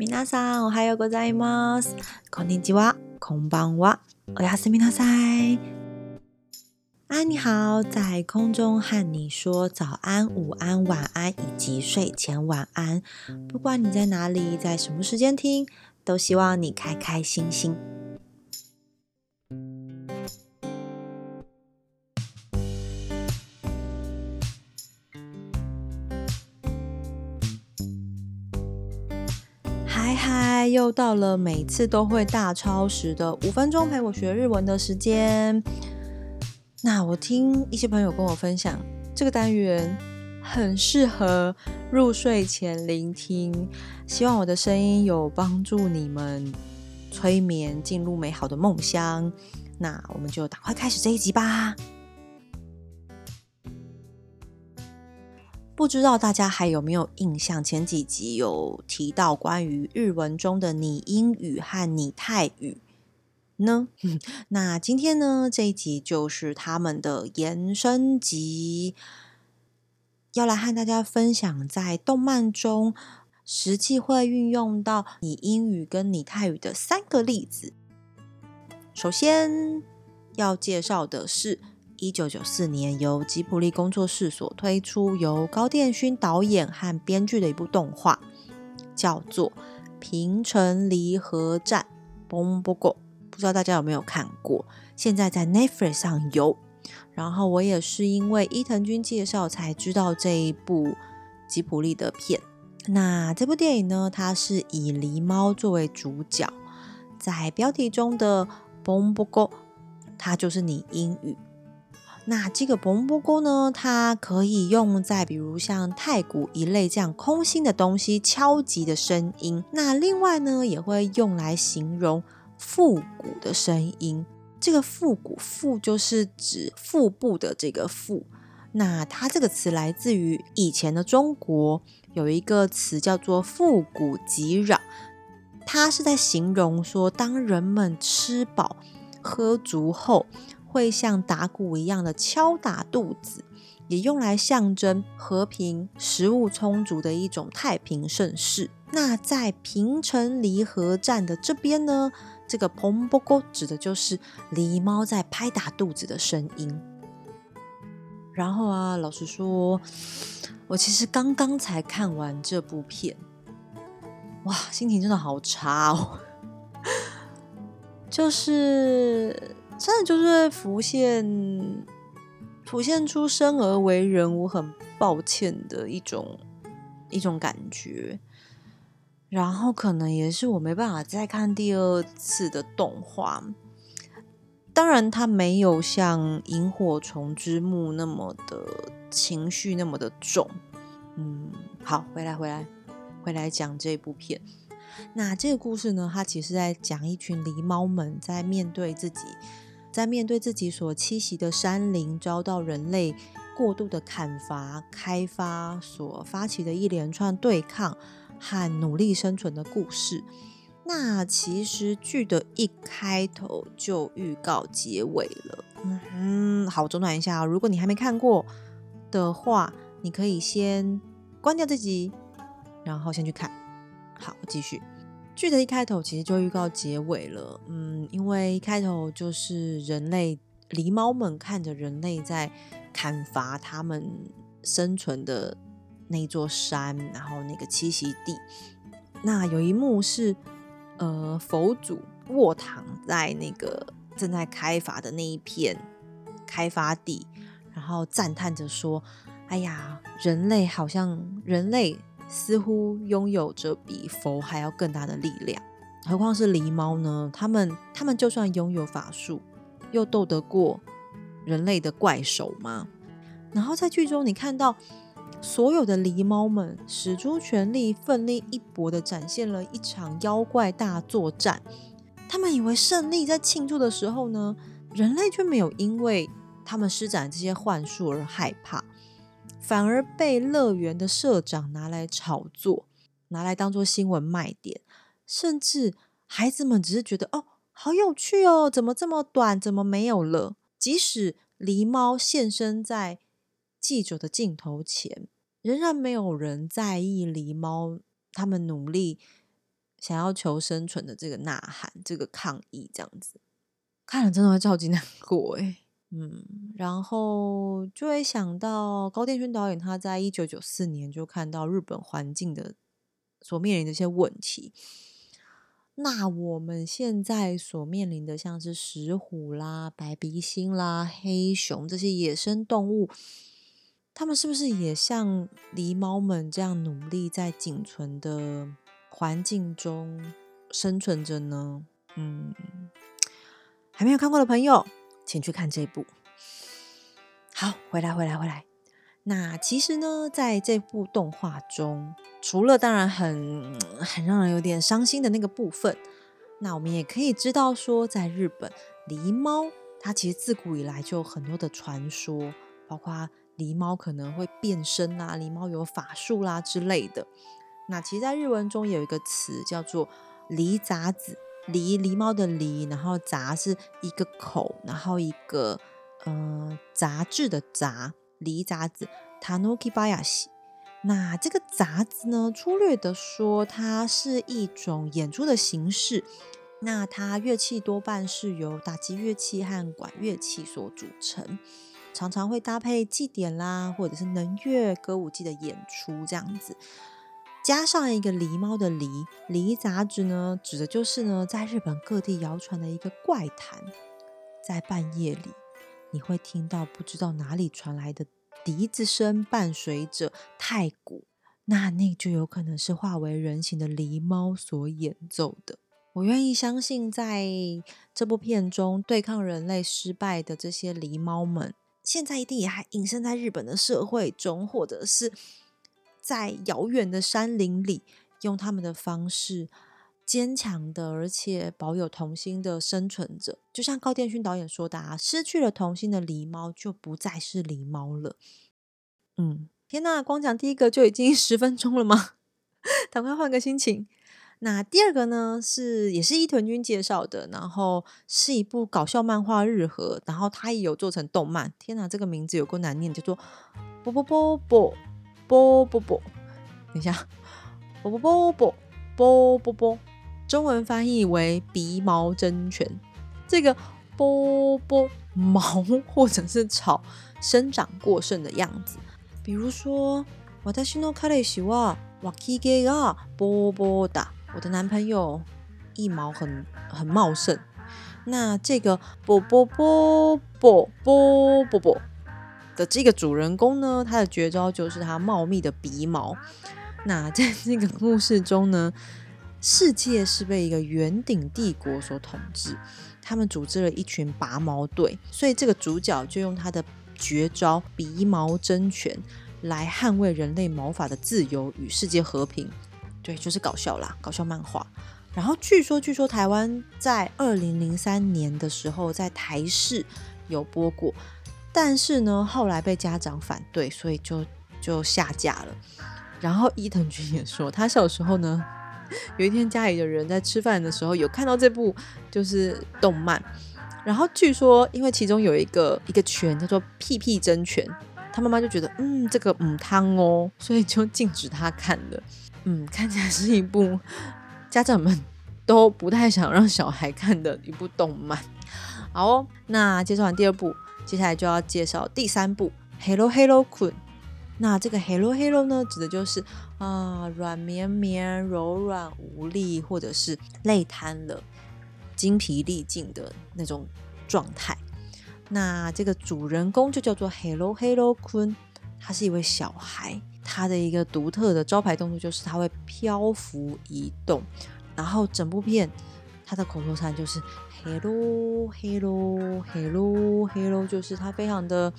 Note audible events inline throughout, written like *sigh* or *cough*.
皆さん、おはようございます。こんにちは、こんばんは、おやすみなさい。啊，你好，在空中和你说早安、午安、晚安以及睡前晚安。不管你在哪里，在什么时间听，都希望你开开心心。嗨，又到了每次都会大超时的五分钟陪我学日文的时间。那我听一些朋友跟我分享，这个单元很适合入睡前聆听，希望我的声音有帮助你们催眠进入美好的梦乡。那我们就赶快开始这一集吧。不知道大家还有没有印象？前几集有提到关于日文中的拟英语和拟泰语呢。*laughs* 那今天呢这一集就是他们的延伸集，要来和大家分享在动漫中实际会运用到拟英语跟拟泰语的三个例子。首先要介绍的是。一九九四年，由吉普力工作室所推出，由高电勋导演和编剧的一部动画，叫做《平城离合战》。Boom b o o 不知道大家有没有看过？现在在 Netflix 上有。然后我也是因为伊藤君介绍才知道这一部吉普力的片。那这部电影呢，它是以狸猫作为主角。在标题中的 Boom b o o 它就是你英语。那这个“嘭嘭”锅呢，它可以用在比如像太鼓一类这样空心的东西敲击的声音。那另外呢，也会用来形容复古的声音。这个“复古”“复”就是指腹部的这个“复”。那它这个词来自于以前的中国，有一个词叫做“复古吉壤”，它是在形容说，当人们吃饱喝足后。会像打鼓一样的敲打肚子，也用来象征和平、食物充足的一种太平盛世。那在平城离合站的这边呢，这个“蓬波咕”指的就是狸猫在拍打肚子的声音。然后啊，老实说，我其实刚刚才看完这部片，哇，心情真的好差哦，*laughs* 就是。真的就是浮现，浮现出生而为人我很抱歉的一种一种感觉，然后可能也是我没办法再看第二次的动画。当然，它没有像《萤火虫之墓》那么的情绪那么的重。嗯，好，回来，回来，回来讲这部片。那这个故事呢，它其实在讲一群狸猫们在面对自己。在面对自己所栖息的山林遭到人类过度的砍伐开发所发起的一连串对抗和努力生存的故事，那其实剧的一开头就预告结尾了。嗯，好，中断一下，如果你还没看过的话，你可以先关掉这集，然后先去看。好，继续。剧的一开头其实就预告结尾了，嗯，因为一开头就是人类狸猫们看着人类在砍伐他们生存的那座山，然后那个栖息地。那有一幕是，呃，佛祖卧躺在那个正在开发的那一片开发地，然后赞叹着说：“哎呀，人类好像人类。”似乎拥有着比佛还要更大的力量，何况是狸猫呢？他们他们就算拥有法术，又斗得过人类的怪兽吗？然后在剧中，你看到所有的狸猫们使出全力，奋力一搏的展现了一场妖怪大作战。他们以为胜利，在庆祝的时候呢，人类却没有因为他们施展这些幻术而害怕。反而被乐园的社长拿来炒作，拿来当做新闻卖点，甚至孩子们只是觉得哦，好有趣哦，怎么这么短，怎么没有了？即使狸猫现身在记者的镜头前，仍然没有人在意狸猫他们努力想要求生存的这个呐喊、这个抗议，这样子看了真的会超级难过诶嗯。然后就会想到高电勋导演，他在一九九四年就看到日本环境的所面临一些问题。那我们现在所面临的，像是石虎啦、白鼻星啦、黑熊这些野生动物，他们是不是也像狸猫们这样努力在仅存的环境中生存着呢？嗯，还没有看过的朋友，请去看这部。好，回来，回来，回来。那其实呢，在这部动画中，除了当然很很让人有点伤心的那个部分，那我们也可以知道说，在日本狸猫它其实自古以来就有很多的传说，包括狸猫可能会变身啦，狸猫有法术啦之类的。那其实，在日文中有一个词叫做狸杂子，狸狸猫的狸，然后杂是一个口，然后一个。呃，杂志的杂梨杂子 t a n u k i Bayashi。那这个杂志呢，粗略的说，它是一种演出的形式。那它乐器多半是由打击乐器和管乐器所组成，常常会搭配祭典啦，或者是能乐歌舞伎的演出这样子。加上一个狸猫的狸狸杂志呢，指的就是呢，在日本各地谣传的一个怪谈，在半夜里。你会听到不知道哪里传来的笛子声，伴随着太鼓，那那就有可能是化为人形的狸猫所演奏的。我愿意相信，在这部片中对抗人类失败的这些狸猫们，现在一定也还隐身在日本的社会中，或者是在遥远的山林里，用他们的方式。坚强的，而且保有童心的生存者，就像高电勋导演说的：“啊，失去了童心的狸猫就不再是狸猫了。”嗯，天呐，光讲第一个就已经 *laughs* 十分钟了吗？*laughs* 赶快换个心情。那第二个呢？是也是伊藤君介绍的，然后是一部搞笑漫画《日和》，然后他也有做成动漫。天哪，这个名字有够难念，叫做波波波波波波波。等一下，波波波波波波波。中文翻译为“鼻毛真犬。这个“波波毛”或者是草生长过剩的样子。比如说，我の新罗卡雷西哇，瓦基给啊，波波的，我的男朋友一毛很很茂盛。那这个“波波波波波波波”的这个主人公呢，他的绝招就是他茂密的鼻毛。那在这个故事中呢？世界是被一个圆顶帝国所统治，他们组织了一群拔毛队，所以这个主角就用他的绝招鼻毛真拳来捍卫人类毛发的自由与世界和平。对，就是搞笑啦，搞笑漫画。然后据说，据说台湾在二零零三年的时候在台视有播过，但是呢，后来被家长反对，所以就就下架了。然后伊藤君也说，他小时候呢。有一天，家里的人在吃饭的时候有看到这部就是动漫，然后据说因为其中有一个一个拳叫做屁屁真拳，他妈妈就觉得嗯这个嗯汤哦，所以就禁止他看了。嗯，看起来是一部家长们 *laughs* 都不太想让小孩看的一部动漫。好，那介绍完第二部，接下来就要介绍第三部《Hello Hello q u n 那这个 hello hello 呢，指的就是啊，软绵绵、柔软无力，或者是累瘫了、精疲力尽的那种状态。那这个主人公就叫做 hello hello 昆，他是一位小孩，他的一个独特的招牌动作就是他会漂浮移动。然后整部片他的口头禅就是 hello hello hello hello，就是他非常的。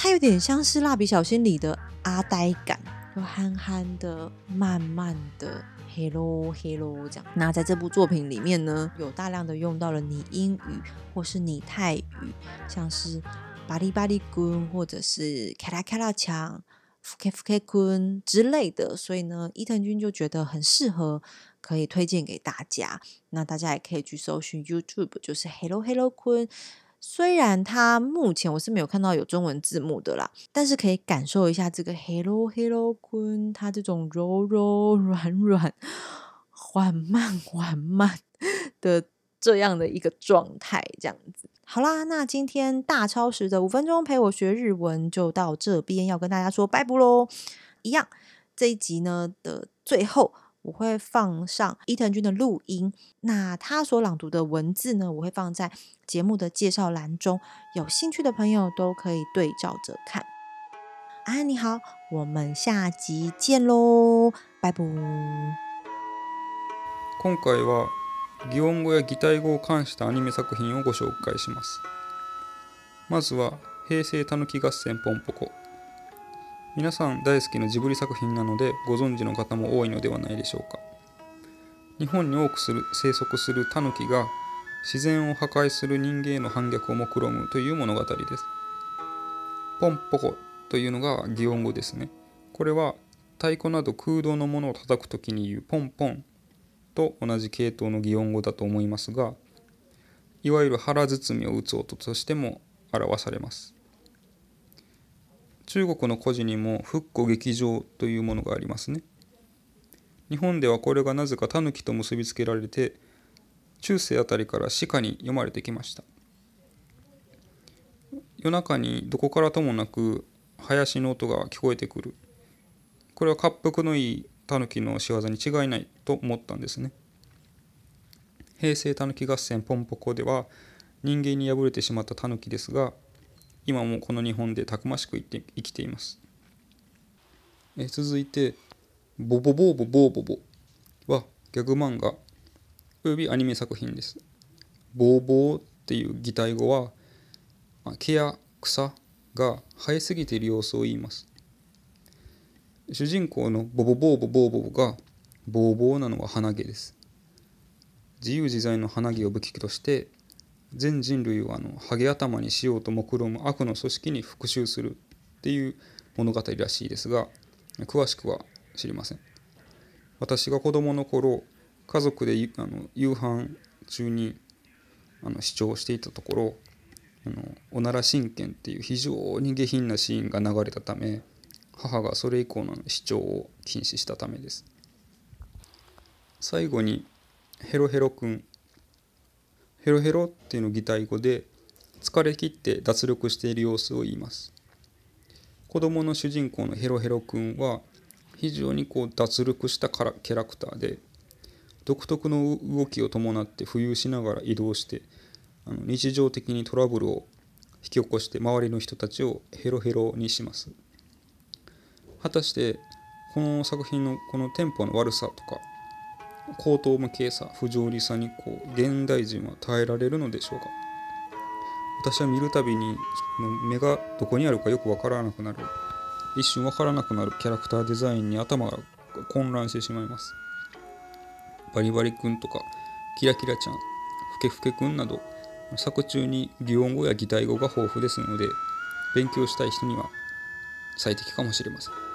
它有点像是《蜡笔小新》里的阿呆感，又憨憨的、慢慢的，Hello Hello 这样。那在这部作品里面呢，有大量的用到了拟英语或是拟泰语，像是巴里巴里坤或者是卡拉卡拉强、福克福克坤之类的。所以呢，伊藤君就觉得很适合，可以推荐给大家。那大家也可以去搜寻 YouTube，就是 Hello Hello 坤。虽然它目前我是没有看到有中文字幕的啦，但是可以感受一下这个 Hello Hello q u n 它这种柔柔软软、缓慢缓慢 *laughs* 的这样的一个状态，这样子。好啦，那今天大超时的五分钟陪我学日文就到这边，要跟大家说拜拜喽。一样，这一集呢的最后。我会放上伊藤君的录音，那他所朗读的文字呢？我会放在节目的介绍栏中，有兴趣的朋友都可以对照着看。啊，你好，我们下集见喽，拜拜。今回は擬音語や擬態語を関したアニメ作品をご紹介します。まずは平成皆さん大好きなジブリ作品なのでご存知の方も多いのではないでしょうか日本に多くする生息するタヌキが自然を破壊する人間への反逆をもくろむという物語ですポンポコというのが擬音語ですねこれは太鼓など空洞のものを叩く時に言うポンポンと同じ系統の擬音語だと思いますがいわゆる腹包みを打つ音としても表されます中国の故事にも復古劇場というものがありますね。日本ではこれがなぜかタヌキと結びつけられて中世あたりから歯科に読まれてきました夜中にどこからともなく林の音が聞こえてくるこれは滑腹のいいタヌキの仕業に違いないと思ったんですね平成たぬき合戦ポンポコでは人間に敗れてしまったタヌキですが今もこの日本でたくましく生きていますえ続いて「ボボボーボボーボボ」はギャグ漫画およびアニメ作品です「ボーボー」っていう擬態語は毛や草が生えすぎている様子を言います主人公のボボボーボボーボボがボーボーなのは鼻毛です自由自在の鼻毛を武器として全人類をあのハゲ頭にしようと目論む悪の組織に復讐するっていう物語らしいですが詳しくは知りません私が子供の頃家族であの夕飯中にあの視聴していたところあのおなら神剣っていう非常に下品なシーンが流れたため母がそれ以降の視聴を禁止したためです最後にヘロヘロくんヘロヘロっていうのを擬態語で疲れ切って脱力している様子を言います子供の主人公のヘロヘロくんは非常にこう脱力したキャラクターで独特の動きを伴って浮遊しながら移動してあの日常的にトラブルを引き起こして周りの人たちをヘロヘロにします果たしてこの作品のこのテンポの悪さとか高等無形さ不条理さにこう現代人は耐えられるのでしょうか私は見るたびに目がどこにあるかよく分からなくなる一瞬分からなくなるキャラクターデザインに頭が混乱してしまいますバリバリくんとかキラキラちゃんふけふけくんなど作中に擬音語や擬態語が豊富ですので勉強したい人には最適かもしれません